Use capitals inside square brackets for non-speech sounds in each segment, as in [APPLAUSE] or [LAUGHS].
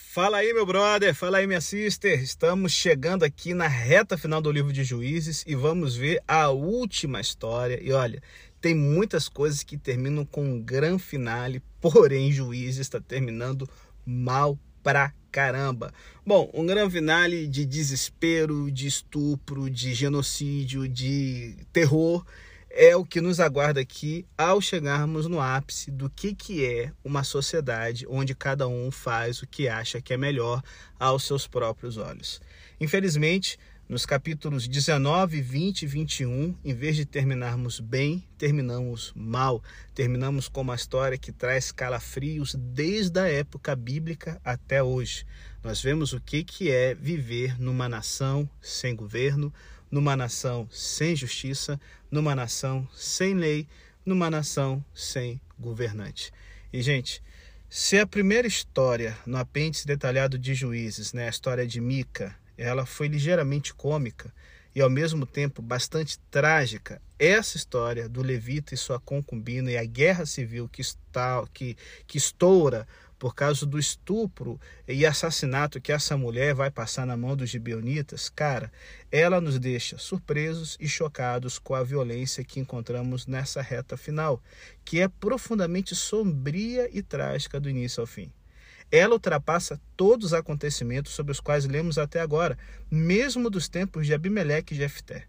Fala aí, meu brother, fala aí, minha sister. Estamos chegando aqui na reta final do livro de Juízes e vamos ver a última história. E olha, tem muitas coisas que terminam com um grande finale, [LAUGHS] porém, Juízes está terminando mal pra caramba. Bom, um grande finale de desespero, de estupro, de genocídio, de terror é o que nos aguarda aqui ao chegarmos no ápice do que, que é uma sociedade onde cada um faz o que acha que é melhor aos seus próprios olhos. Infelizmente, nos capítulos 19, 20 e 21, em vez de terminarmos bem, terminamos mal. Terminamos com uma história que traz calafrios desde a época bíblica até hoje. Nós vemos o que, que é viver numa nação sem governo, numa nação sem justiça, numa nação sem lei, numa nação sem governante. E, gente, se a primeira história no apêndice detalhado de Juízes, né, a história de Mica, ela foi ligeiramente cômica e ao mesmo tempo bastante trágica, essa história do levita e sua concubina e a guerra civil que está que, que estoura por causa do estupro e assassinato que essa mulher vai passar na mão dos gibeonitas, cara, ela nos deixa surpresos e chocados com a violência que encontramos nessa reta final, que é profundamente sombria e trágica do início ao fim. Ela ultrapassa todos os acontecimentos sobre os quais lemos até agora, mesmo dos tempos de Abimeleque e Jefté.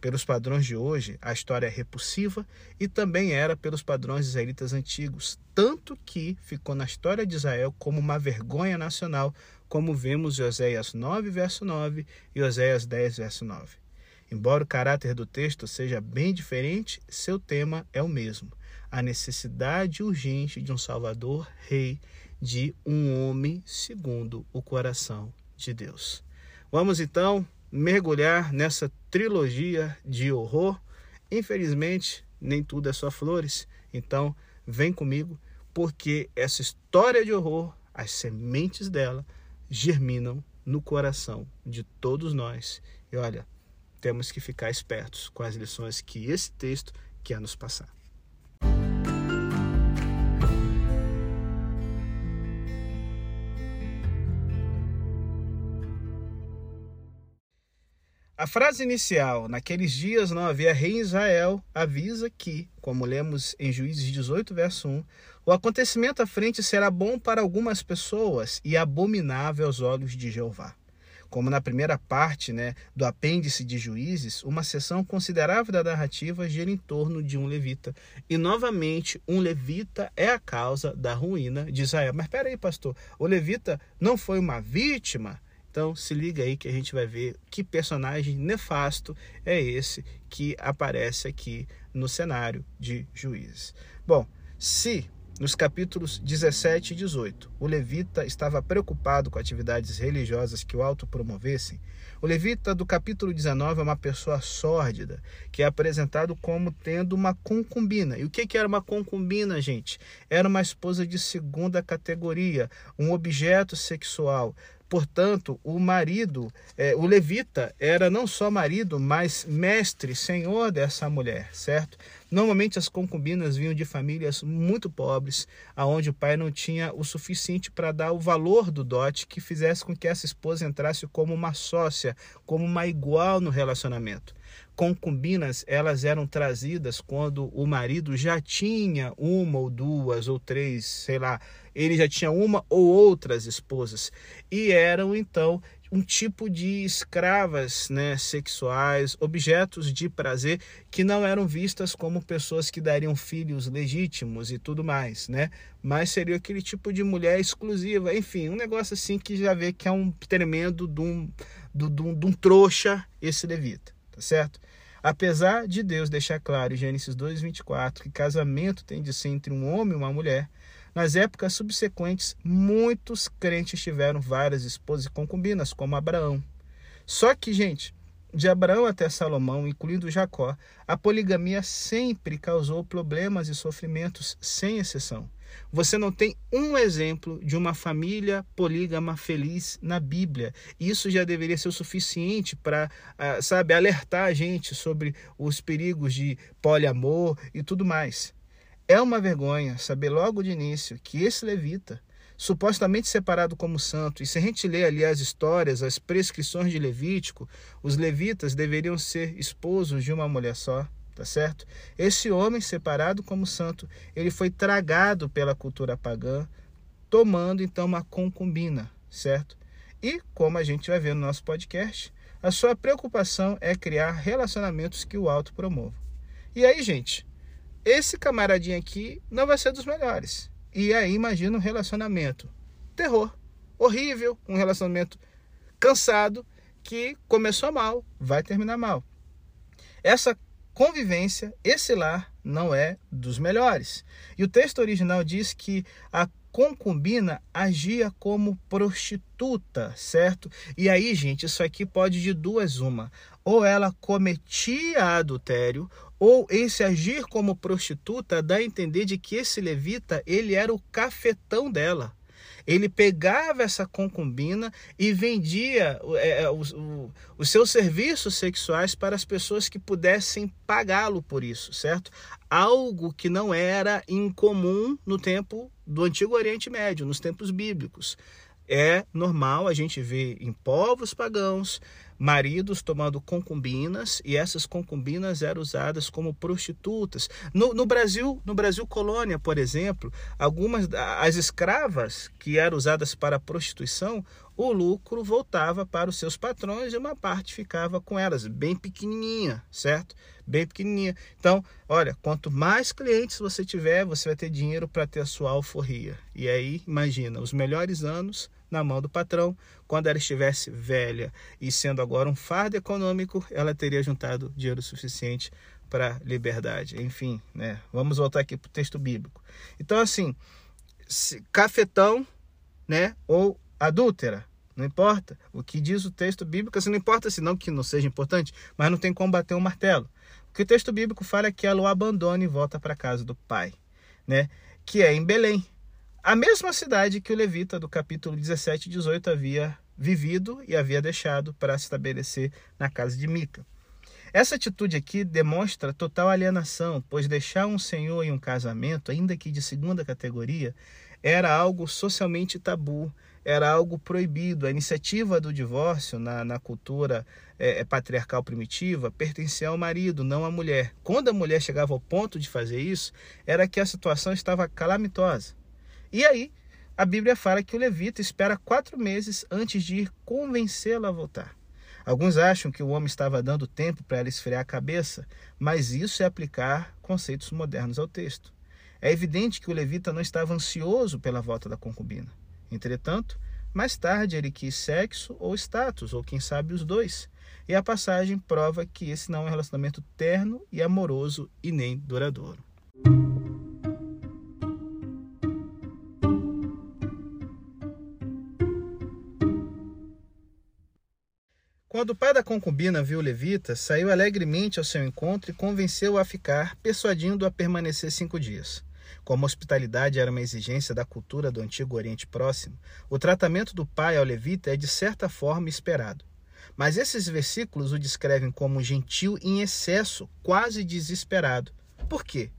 Pelos padrões de hoje, a história é repulsiva e também era pelos padrões israelitas antigos, tanto que ficou na história de Israel como uma vergonha nacional, como vemos em Oséias 9, verso 9 e Oséias 10, verso 9. Embora o caráter do texto seja bem diferente, seu tema é o mesmo: a necessidade urgente de um Salvador, Rei, de um homem segundo o coração de Deus. Vamos então mergulhar nessa trilogia de horror. Infelizmente, nem tudo é só flores, então vem comigo, porque essa história de horror, as sementes dela germinam no coração de todos nós. E olha, temos que ficar espertos com as lições que esse texto quer nos passar. A frase inicial, naqueles dias não havia rei em Israel, avisa que, como lemos em Juízes 18, verso 1, o acontecimento à frente será bom para algumas pessoas e abominável aos olhos de Jeová. Como na primeira parte né, do apêndice de Juízes, uma seção considerável da narrativa gira em torno de um levita. E, novamente, um levita é a causa da ruína de Israel. Mas espera aí, pastor, o levita não foi uma vítima? Então se liga aí que a gente vai ver que personagem nefasto é esse que aparece aqui no cenário de Juízes. Bom, se nos capítulos 17 e 18 o levita estava preocupado com atividades religiosas que o autopromovessem, o levita do capítulo 19 é uma pessoa sórdida, que é apresentado como tendo uma concubina. E o que era uma concubina, gente? Era uma esposa de segunda categoria, um objeto sexual, Portanto, o marido, é, o levita, era não só marido, mas mestre, senhor dessa mulher, certo? Normalmente as concubinas vinham de famílias muito pobres, aonde o pai não tinha o suficiente para dar o valor do dote que fizesse com que essa esposa entrasse como uma sócia, como uma igual no relacionamento concubinas elas eram trazidas quando o marido já tinha uma ou duas ou três, sei lá, ele já tinha uma ou outras esposas e eram então um tipo de escravas né, sexuais, objetos de prazer que não eram vistas como pessoas que dariam filhos legítimos e tudo mais, né? Mas seria aquele tipo de mulher exclusiva, enfim, um negócio assim que já vê que é um tremendo de um, de, um, de um trouxa esse levita, tá certo? Apesar de Deus deixar claro em Gênesis 2:24 que casamento tem de ser entre um homem e uma mulher, nas épocas subsequentes muitos crentes tiveram várias esposas e concubinas, como Abraão. Só que, gente, de Abraão até Salomão, incluindo Jacó, a poligamia sempre causou problemas e sofrimentos sem exceção. Você não tem um exemplo de uma família polígama feliz na Bíblia. Isso já deveria ser o suficiente para, ah, sabe, alertar a gente sobre os perigos de poliamor e tudo mais. É uma vergonha saber logo de início que esse levita supostamente separado como santo. E se a gente lê ali as histórias, as prescrições de Levítico, os levitas deveriam ser esposos de uma mulher só, tá certo? Esse homem separado como santo, ele foi tragado pela cultura pagã, tomando então uma concubina, certo? E como a gente vai ver no nosso podcast, a sua preocupação é criar relacionamentos que o alto promova. E aí, gente, esse camaradinho aqui não vai ser dos melhores. E aí imagina um relacionamento terror, horrível, um relacionamento cansado que começou mal, vai terminar mal. Essa convivência, esse lar não é dos melhores. E o texto original diz que a concubina agia como prostituta, certo? E aí, gente, isso aqui pode de duas uma. Ou ela cometia adultério, ou esse agir como prostituta dá a entender de que esse levita, ele era o cafetão dela. Ele pegava essa concubina e vendia é, é os, os seus serviços sexuais para as pessoas que pudessem pagá-lo por isso, certo? Algo que não era incomum no tempo do Antigo Oriente Médio, nos tempos bíblicos. É normal a gente ver em povos pagãos maridos tomando concubinas e essas concubinas eram usadas como prostitutas. No, no, Brasil, no Brasil colônia, por exemplo, algumas as escravas que eram usadas para prostituição, o lucro voltava para os seus patrões e uma parte ficava com elas, bem pequenininha, certo? Bem pequenininha. Então, olha, quanto mais clientes você tiver, você vai ter dinheiro para ter a sua alforria. E aí, imagina, os melhores anos na mão do patrão. Quando ela estivesse velha e sendo agora um fardo econômico, ela teria juntado dinheiro suficiente para liberdade. Enfim, né? Vamos voltar aqui para o texto bíblico. Então, assim, cafetão, né? Ou adúltera, não importa. O que diz o texto bíblico, assim, não importa se não que não seja importante, mas não tem como bater um martelo. O que o texto bíblico fala é que ela o abandona e volta para a casa do pai, né? Que é em Belém. A mesma cidade que o levita do capítulo 17 e 18 havia vivido e havia deixado para se estabelecer na casa de Mica. Essa atitude aqui demonstra total alienação, pois deixar um senhor em um casamento, ainda que de segunda categoria, era algo socialmente tabu, era algo proibido. A iniciativa do divórcio na, na cultura é, é, patriarcal primitiva pertencia ao marido, não à mulher. Quando a mulher chegava ao ponto de fazer isso, era que a situação estava calamitosa. E aí, a Bíblia fala que o levita espera quatro meses antes de ir convencê-la a voltar. Alguns acham que o homem estava dando tempo para ela esfriar a cabeça, mas isso é aplicar conceitos modernos ao texto. É evidente que o levita não estava ansioso pela volta da concubina. Entretanto, mais tarde ele quis sexo ou status, ou quem sabe os dois. E a passagem prova que esse não é um relacionamento terno e amoroso e nem duradouro. Quando o pai da concubina viu levita, saiu alegremente ao seu encontro e convenceu-o a ficar, persuadindo-o a permanecer cinco dias. Como a hospitalidade era uma exigência da cultura do Antigo Oriente Próximo, o tratamento do pai ao levita é de certa forma esperado. Mas esses versículos o descrevem como gentil em excesso, quase desesperado. Por quê?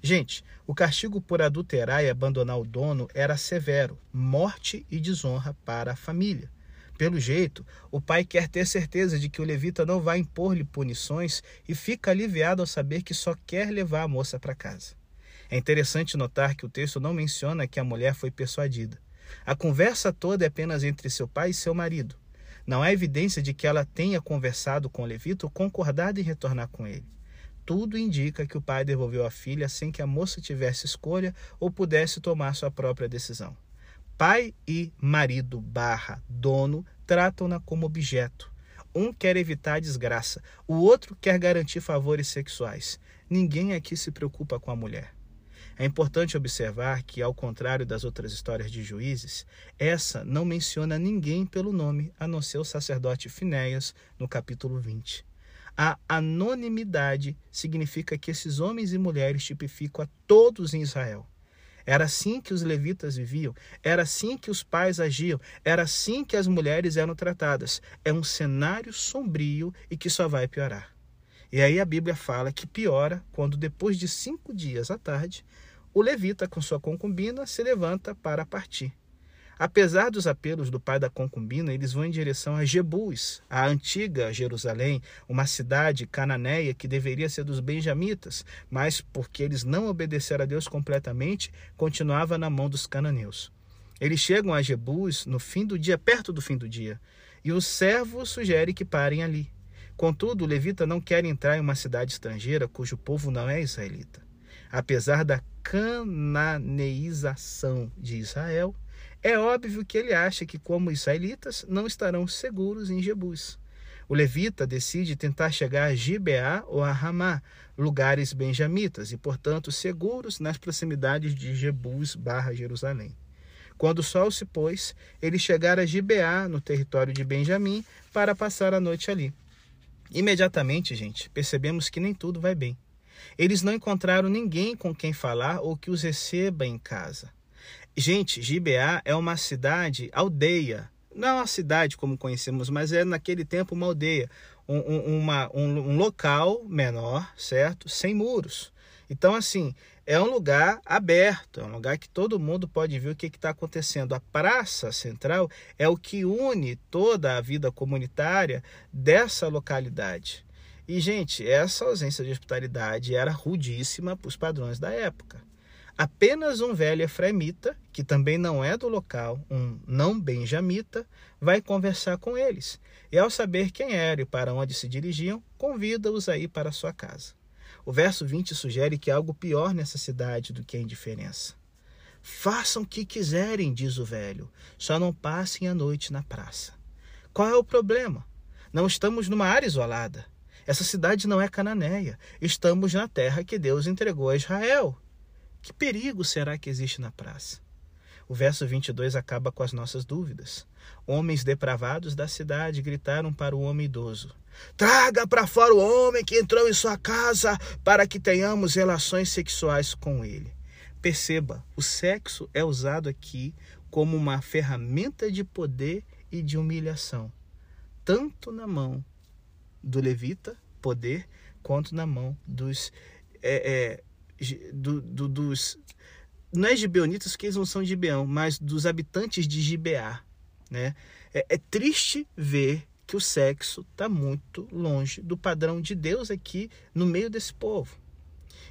Gente, o castigo por adulterar e abandonar o dono era severo, morte e desonra para a família. Pelo jeito, o pai quer ter certeza de que o levita não vai impor-lhe punições e fica aliviado ao saber que só quer levar a moça para casa. É interessante notar que o texto não menciona que a mulher foi persuadida. A conversa toda é apenas entre seu pai e seu marido. Não há evidência de que ela tenha conversado com o levita ou concordado em retornar com ele. Tudo indica que o pai devolveu a filha sem que a moça tivesse escolha ou pudesse tomar sua própria decisão. Pai e marido barra dono tratam-na como objeto. Um quer evitar a desgraça, o outro quer garantir favores sexuais. Ninguém aqui se preocupa com a mulher. É importante observar que, ao contrário das outras histórias de juízes, essa não menciona ninguém pelo nome, a não ser o sacerdote Finéias, no capítulo 20. A anonimidade significa que esses homens e mulheres tipificam a todos em Israel. Era assim que os levitas viviam, era assim que os pais agiam, era assim que as mulheres eram tratadas. É um cenário sombrio e que só vai piorar. E aí a Bíblia fala que piora quando, depois de cinco dias à tarde, o levita, com sua concubina, se levanta para partir. Apesar dos apelos do pai da concubina, eles vão em direção a Jebus, a antiga Jerusalém, uma cidade cananeia que deveria ser dos benjamitas, mas porque eles não obedeceram a Deus completamente, continuava na mão dos cananeus. Eles chegam a Jebus no fim do dia, perto do fim do dia, e o servo sugere que parem ali. Contudo, o levita não quer entrar em uma cidade estrangeira cujo povo não é israelita. Apesar da cananeização de Israel, é óbvio que ele acha que, como israelitas, não estarão seguros em Jebus. O levita decide tentar chegar a Gibeá ou a Ramá, lugares benjamitas e, portanto, seguros nas proximidades de Jebus barra Jerusalém. Quando o sol se pôs, ele chegara a Gibeá, no território de Benjamim, para passar a noite ali. Imediatamente, gente, percebemos que nem tudo vai bem. Eles não encontraram ninguém com quem falar ou que os receba em casa. Gente, Gibeá é uma cidade, aldeia. Não é uma cidade como conhecemos, mas é naquele tempo uma aldeia, um, um, uma, um, um local menor, certo? Sem muros. Então, assim, é um lugar aberto, é um lugar que todo mundo pode ver o que está acontecendo. A praça central é o que une toda a vida comunitária dessa localidade. E, gente, essa ausência de hospitalidade era rudíssima para os padrões da época. Apenas um velho efraimita, que também não é do local, um não benjamita, vai conversar com eles. E ao saber quem era e para onde se dirigiam, convida-os a ir para sua casa. O verso 20 sugere que há algo pior nessa cidade do que a indiferença. Façam o que quiserem, diz o velho, só não passem a noite na praça. Qual é o problema? Não estamos numa área isolada. Essa cidade não é cananeia. Estamos na terra que Deus entregou a Israel. Que perigo será que existe na praça? O verso 22 acaba com as nossas dúvidas. Homens depravados da cidade gritaram para o homem idoso: Traga para fora o homem que entrou em sua casa para que tenhamos relações sexuais com ele. Perceba, o sexo é usado aqui como uma ferramenta de poder e de humilhação, tanto na mão do levita, poder, quanto na mão dos. É, é, do, do, dos não é gibeonitas, que eles não são gibeão, mas dos habitantes de Gibeá. Né? É, é triste ver que o sexo está muito longe do padrão de Deus aqui no meio desse povo.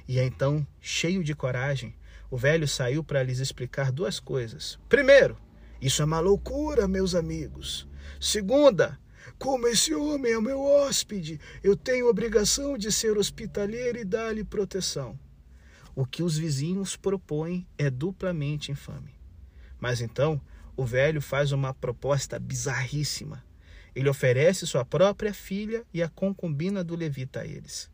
E então, cheio de coragem, o velho saiu para lhes explicar duas coisas. Primeiro, isso é uma loucura, meus amigos. Segunda, como esse homem é meu hóspede, eu tenho obrigação de ser hospitaleiro e dar-lhe proteção. O que os vizinhos propõem é duplamente infame. Mas então, o velho faz uma proposta bizarríssima. Ele oferece sua própria filha e a concubina do levita a eles.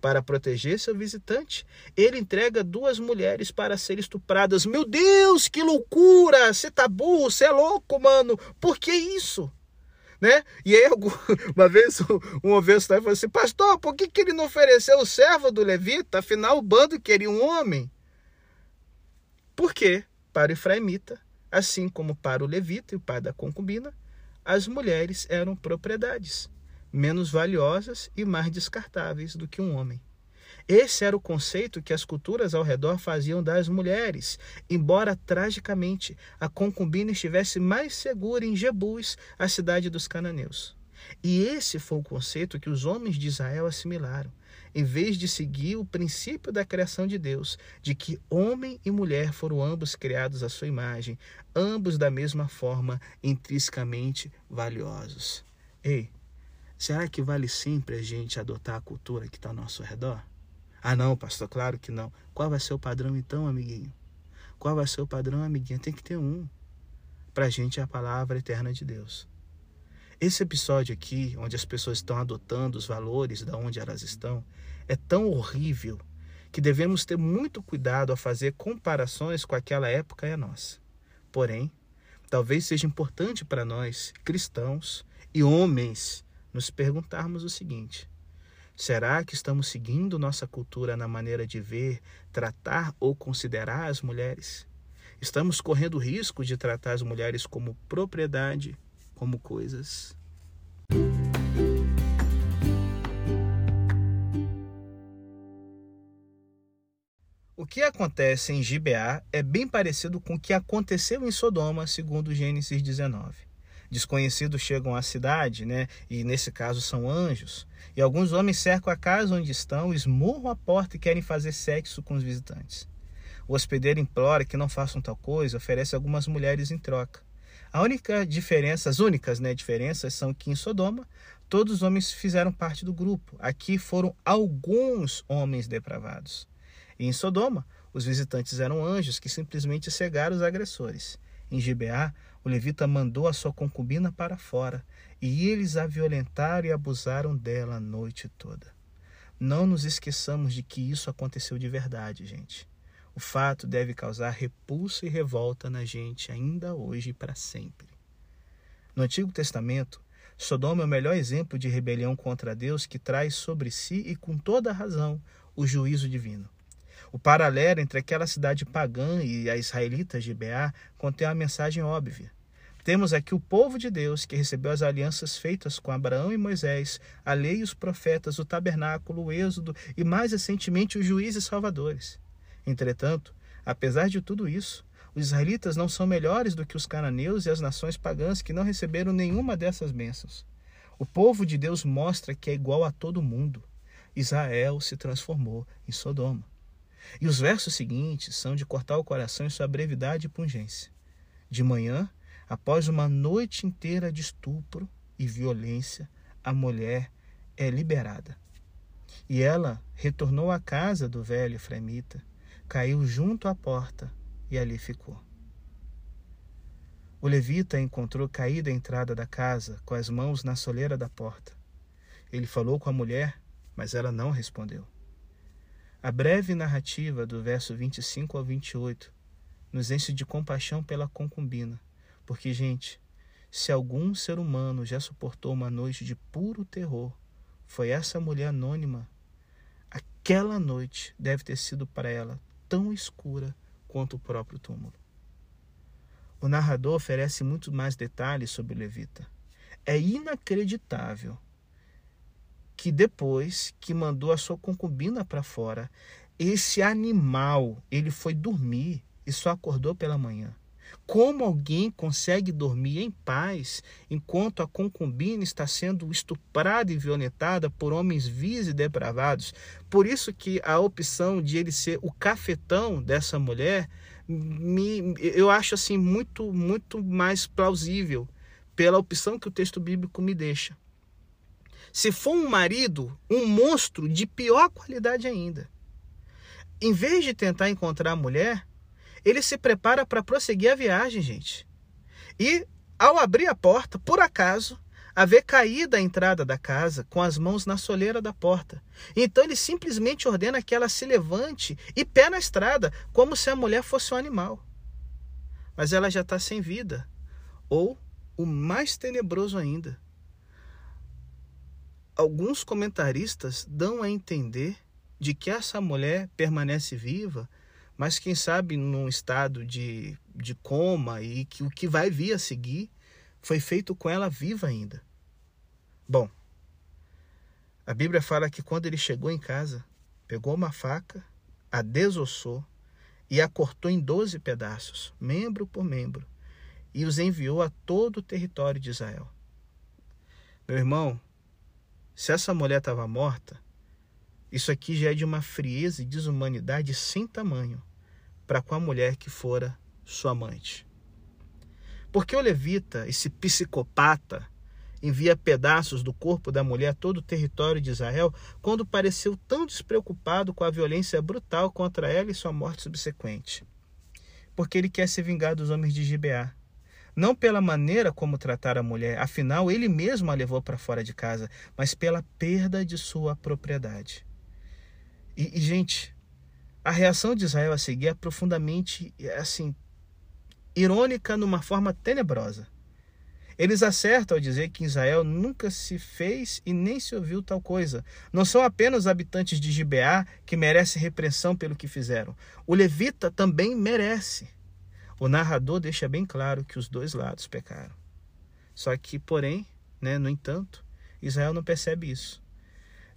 Para proteger seu visitante, ele entrega duas mulheres para serem estupradas. Meu Deus, que loucura! Você tá burro, você é louco, mano. Por que isso? Né? E aí, [LAUGHS] uma vez, um ovelho falou assim: Pastor, por que, que ele não ofereceu o servo do levita? Afinal, o bando queria um homem. Porque, para o Efraimita, assim como para o levita e o pai da concubina, as mulheres eram propriedades, menos valiosas e mais descartáveis do que um homem. Esse era o conceito que as culturas ao redor faziam das mulheres, embora tragicamente a concubina estivesse mais segura em Jebus, a cidade dos cananeus. E esse foi o conceito que os homens de Israel assimilaram, em vez de seguir o princípio da criação de Deus, de que homem e mulher foram ambos criados à sua imagem, ambos da mesma forma, intrinsecamente valiosos. Ei, será que vale sempre a gente adotar a cultura que está ao nosso redor? Ah, não, pastor, claro que não. Qual vai ser o padrão então, amiguinho? Qual vai ser o padrão, amiguinha? Tem que ter um. Para a gente é a palavra eterna de Deus. Esse episódio aqui, onde as pessoas estão adotando os valores da onde elas estão, é tão horrível que devemos ter muito cuidado a fazer comparações com aquela época e a nossa. Porém, talvez seja importante para nós, cristãos e homens, nos perguntarmos o seguinte: Será que estamos seguindo nossa cultura na maneira de ver, tratar ou considerar as mulheres? Estamos correndo risco de tratar as mulheres como propriedade, como coisas? O que acontece em Gibeá é bem parecido com o que aconteceu em Sodoma, segundo Gênesis 19. Desconhecidos chegam à cidade, né? E nesse caso são anjos. E alguns homens cercam a casa onde estão, esmurram a porta e querem fazer sexo com os visitantes. O hospedeiro implora que não façam tal coisa, oferece algumas mulheres em troca. A única diferença, as únicas né, diferenças são que em Sodoma todos os homens fizeram parte do grupo. Aqui foram alguns homens depravados. E em Sodoma, os visitantes eram anjos que simplesmente cegaram os agressores. Em Gibeá, o levita mandou a sua concubina para fora, e eles a violentaram e abusaram dela a noite toda. Não nos esqueçamos de que isso aconteceu de verdade, gente. O fato deve causar repulsa e revolta na gente ainda hoje e para sempre. No Antigo Testamento, Sodoma é o melhor exemplo de rebelião contra Deus que traz sobre si e com toda razão o juízo divino. O paralelo entre aquela cidade pagã e a israelita de Beá contém uma mensagem óbvia. Temos aqui o povo de Deus que recebeu as alianças feitas com Abraão e Moisés, a lei e os profetas, o tabernáculo, o êxodo e mais recentemente os juízes salvadores. Entretanto, apesar de tudo isso, os israelitas não são melhores do que os cananeus e as nações pagãs que não receberam nenhuma dessas bênçãos. O povo de Deus mostra que é igual a todo mundo. Israel se transformou em Sodoma. E os versos seguintes são de cortar o coração em sua brevidade e pungência. De manhã, após uma noite inteira de estupro e violência, a mulher é liberada. E ela retornou à casa do velho Efraimita caiu junto à porta e ali ficou. O levita a encontrou caída à entrada da casa, com as mãos na soleira da porta. Ele falou com a mulher, mas ela não respondeu. A breve narrativa do verso 25 ao 28 nos enche de compaixão pela concubina, porque, gente, se algum ser humano já suportou uma noite de puro terror, foi essa mulher anônima. Aquela noite deve ter sido para ela tão escura quanto o próprio túmulo. O narrador oferece muito mais detalhes sobre o levita. É inacreditável que depois que mandou a sua concubina para fora, esse animal, ele foi dormir e só acordou pela manhã. Como alguém consegue dormir em paz enquanto a concubina está sendo estuprada e violentada por homens vis e depravados? Por isso que a opção de ele ser o cafetão dessa mulher, me, eu acho assim muito muito mais plausível pela opção que o texto bíblico me deixa. Se for um marido, um monstro de pior qualidade ainda. Em vez de tentar encontrar a mulher, ele se prepara para prosseguir a viagem, gente. E ao abrir a porta, por acaso, a vê caída a entrada da casa com as mãos na soleira da porta. Então ele simplesmente ordena que ela se levante e pé na estrada, como se a mulher fosse um animal. Mas ela já está sem vida. Ou, o mais tenebroso ainda, alguns comentaristas dão a entender de que essa mulher permanece viva mas quem sabe num estado de, de coma e que o que vai vir a seguir foi feito com ela viva ainda. Bom, a Bíblia fala que quando ele chegou em casa, pegou uma faca, a desossou e a cortou em doze pedaços, membro por membro, e os enviou a todo o território de Israel. Meu irmão, se essa mulher estava morta, isso aqui já é de uma frieza e desumanidade sem tamanho para com a mulher que fora sua amante. Porque o levita, esse psicopata, envia pedaços do corpo da mulher a todo o território de Israel, quando pareceu tão despreocupado com a violência brutal contra ela e sua morte subsequente. Porque ele quer se vingar dos homens de Gibeá. Não pela maneira como tratar a mulher, afinal ele mesmo a levou para fora de casa, mas pela perda de sua propriedade. E, e, gente, a reação de Israel a seguir é profundamente assim irônica numa forma tenebrosa. Eles acertam ao dizer que Israel nunca se fez e nem se ouviu tal coisa. Não são apenas habitantes de Gibeá que merecem repreensão pelo que fizeram. O levita também merece. O narrador deixa bem claro que os dois lados pecaram. Só que, porém, né, no entanto, Israel não percebe isso.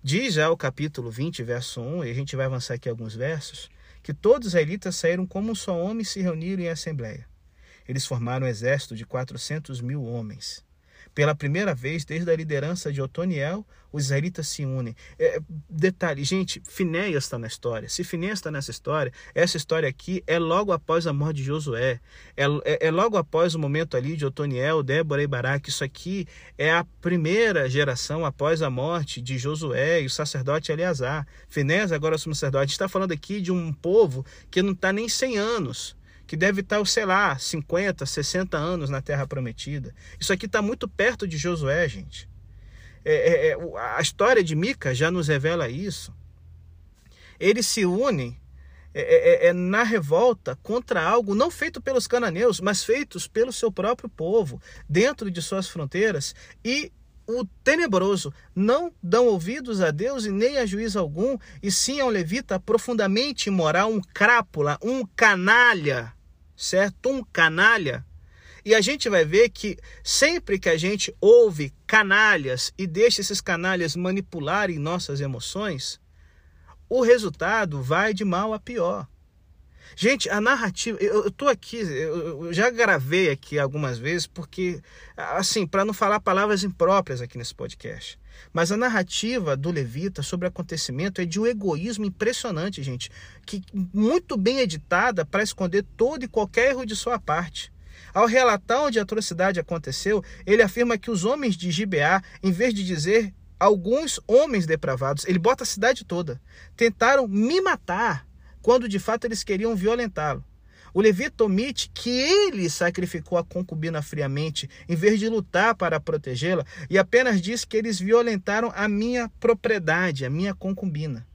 Diz já o capítulo 20, verso 1, e a gente vai avançar aqui alguns versos, que todos os israelitas saíram como um só homem e se reuniram em assembleia. Eles formaram um exército de 400 mil homens. Pela primeira vez, desde a liderança de Otoniel, os israelitas se unem. É, detalhe, gente, Finéias está na história. Se Finéias está nessa história, essa história aqui é logo após a morte de Josué. É, é, é, logo após o momento ali de Otoniel, Débora e Baraque. Isso aqui é a primeira geração após a morte de Josué e o sacerdote Eleazar. Finéias agora é o sacerdote. Está falando aqui de um povo que não está nem 100 anos que deve estar, sei lá, 50, 60 anos na Terra Prometida. Isso aqui está muito perto de Josué, gente. É, é, é, a história de Mica já nos revela isso. Eles se unem é, é, é, na revolta contra algo não feito pelos cananeus, mas feitos pelo seu próprio povo, dentro de suas fronteiras, e o tenebroso não dão ouvidos a Deus e nem a juiz algum, e sim ao levita profundamente imoral, um crápula, um canalha certo? Um canalha. E a gente vai ver que sempre que a gente ouve canalhas e deixa esses canalhas manipularem nossas emoções, o resultado vai de mal a pior. Gente, a narrativa, eu, eu tô aqui, eu, eu, já gravei aqui algumas vezes, porque, assim, para não falar palavras impróprias aqui nesse podcast. Mas a narrativa do Levita sobre o acontecimento é de um egoísmo impressionante, gente, que muito bem editada para esconder todo e qualquer erro de sua parte. Ao relatar onde a atrocidade aconteceu, ele afirma que os homens de Gibeá, em vez de dizer alguns homens depravados, ele bota a cidade toda, tentaram me matar quando de fato eles queriam violentá-lo. O levita omite que ele sacrificou a concubina friamente, em vez de lutar para protegê-la, e apenas diz que eles violentaram a minha propriedade, a minha concubina.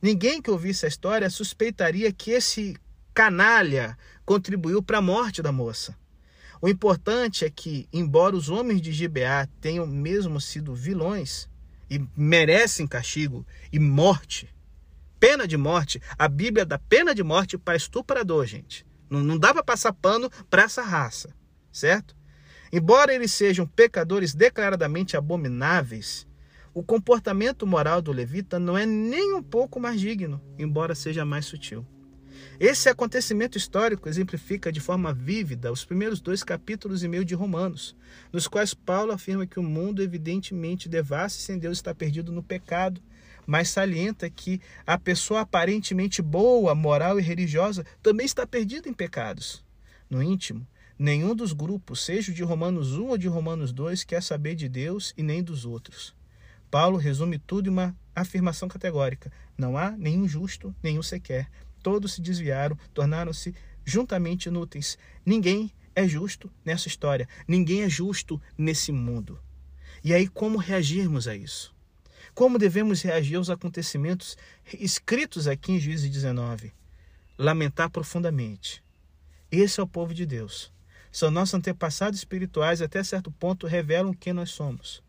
Ninguém que ouvisse a história suspeitaria que esse canalha contribuiu para a morte da moça. O importante é que, embora os homens de Gibeá tenham mesmo sido vilões e merecem castigo e morte, pena de morte, a Bíblia dá pena de morte para estuprador, gente. Não, não dá para passar pano para essa raça, certo? Embora eles sejam pecadores declaradamente abomináveis, o comportamento moral do levita não é nem um pouco mais digno, embora seja mais sutil. Esse acontecimento histórico exemplifica de forma vívida os primeiros dois capítulos e meio de Romanos, nos quais Paulo afirma que o mundo evidentemente devassa sem Deus está perdido no pecado mas salienta que a pessoa aparentemente boa, moral e religiosa também está perdida em pecados. No íntimo, nenhum dos grupos, seja o de Romanos 1 ou de Romanos 2, quer saber de Deus e nem dos outros. Paulo resume tudo em uma afirmação categórica: não há nenhum justo, nenhum sequer. Todos se desviaram, tornaram-se juntamente inúteis. Ninguém é justo nessa história, ninguém é justo nesse mundo. E aí, como reagirmos a isso? Como devemos reagir aos acontecimentos escritos aqui em Juízes 19? Lamentar profundamente. Esse é o povo de Deus. São nossos antepassados espirituais até certo ponto revelam quem nós somos.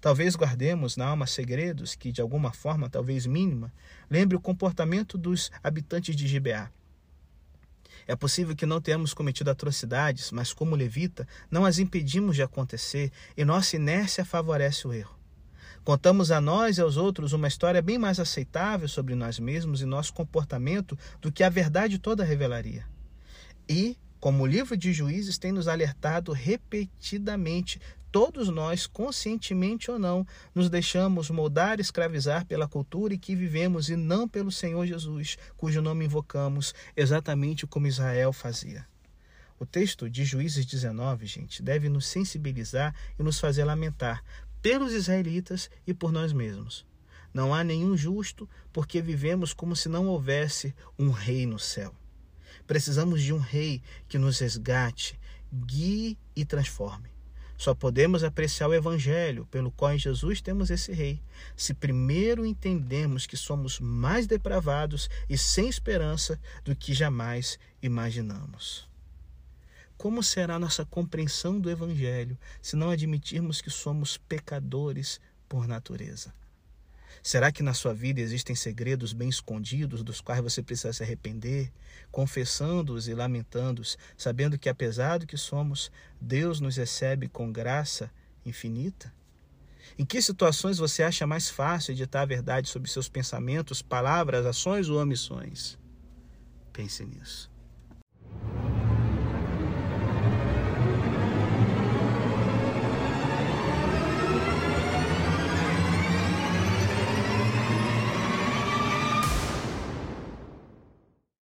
Talvez guardemos na alma segredos que, de alguma forma, talvez mínima, lembre o comportamento dos habitantes de Gibeá. É possível que não tenhamos cometido atrocidades, mas, como levita, não as impedimos de acontecer e nossa inércia favorece o erro. Contamos a nós e aos outros uma história bem mais aceitável sobre nós mesmos e nosso comportamento do que a verdade toda revelaria. E, como o livro de Juízes tem nos alertado repetidamente, todos nós, conscientemente ou não, nos deixamos moldar e escravizar pela cultura em que vivemos e não pelo Senhor Jesus, cujo nome invocamos, exatamente como Israel fazia. O texto de Juízes 19, gente, deve nos sensibilizar e nos fazer lamentar, pelos israelitas e por nós mesmos. Não há nenhum justo, porque vivemos como se não houvesse um rei no céu. Precisamos de um rei que nos resgate, guie e transforme. Só podemos apreciar o Evangelho, pelo qual em Jesus temos esse Rei, se primeiro entendemos que somos mais depravados e sem esperança do que jamais imaginamos. Como será nossa compreensão do Evangelho se não admitirmos que somos pecadores por natureza? Será que na sua vida existem segredos bem escondidos dos quais você precisa se arrepender, confessando-os e lamentando-os, sabendo que apesar do que somos, Deus nos recebe com graça infinita? Em que situações você acha mais fácil editar a verdade sobre seus pensamentos, palavras, ações ou omissões? Pense nisso.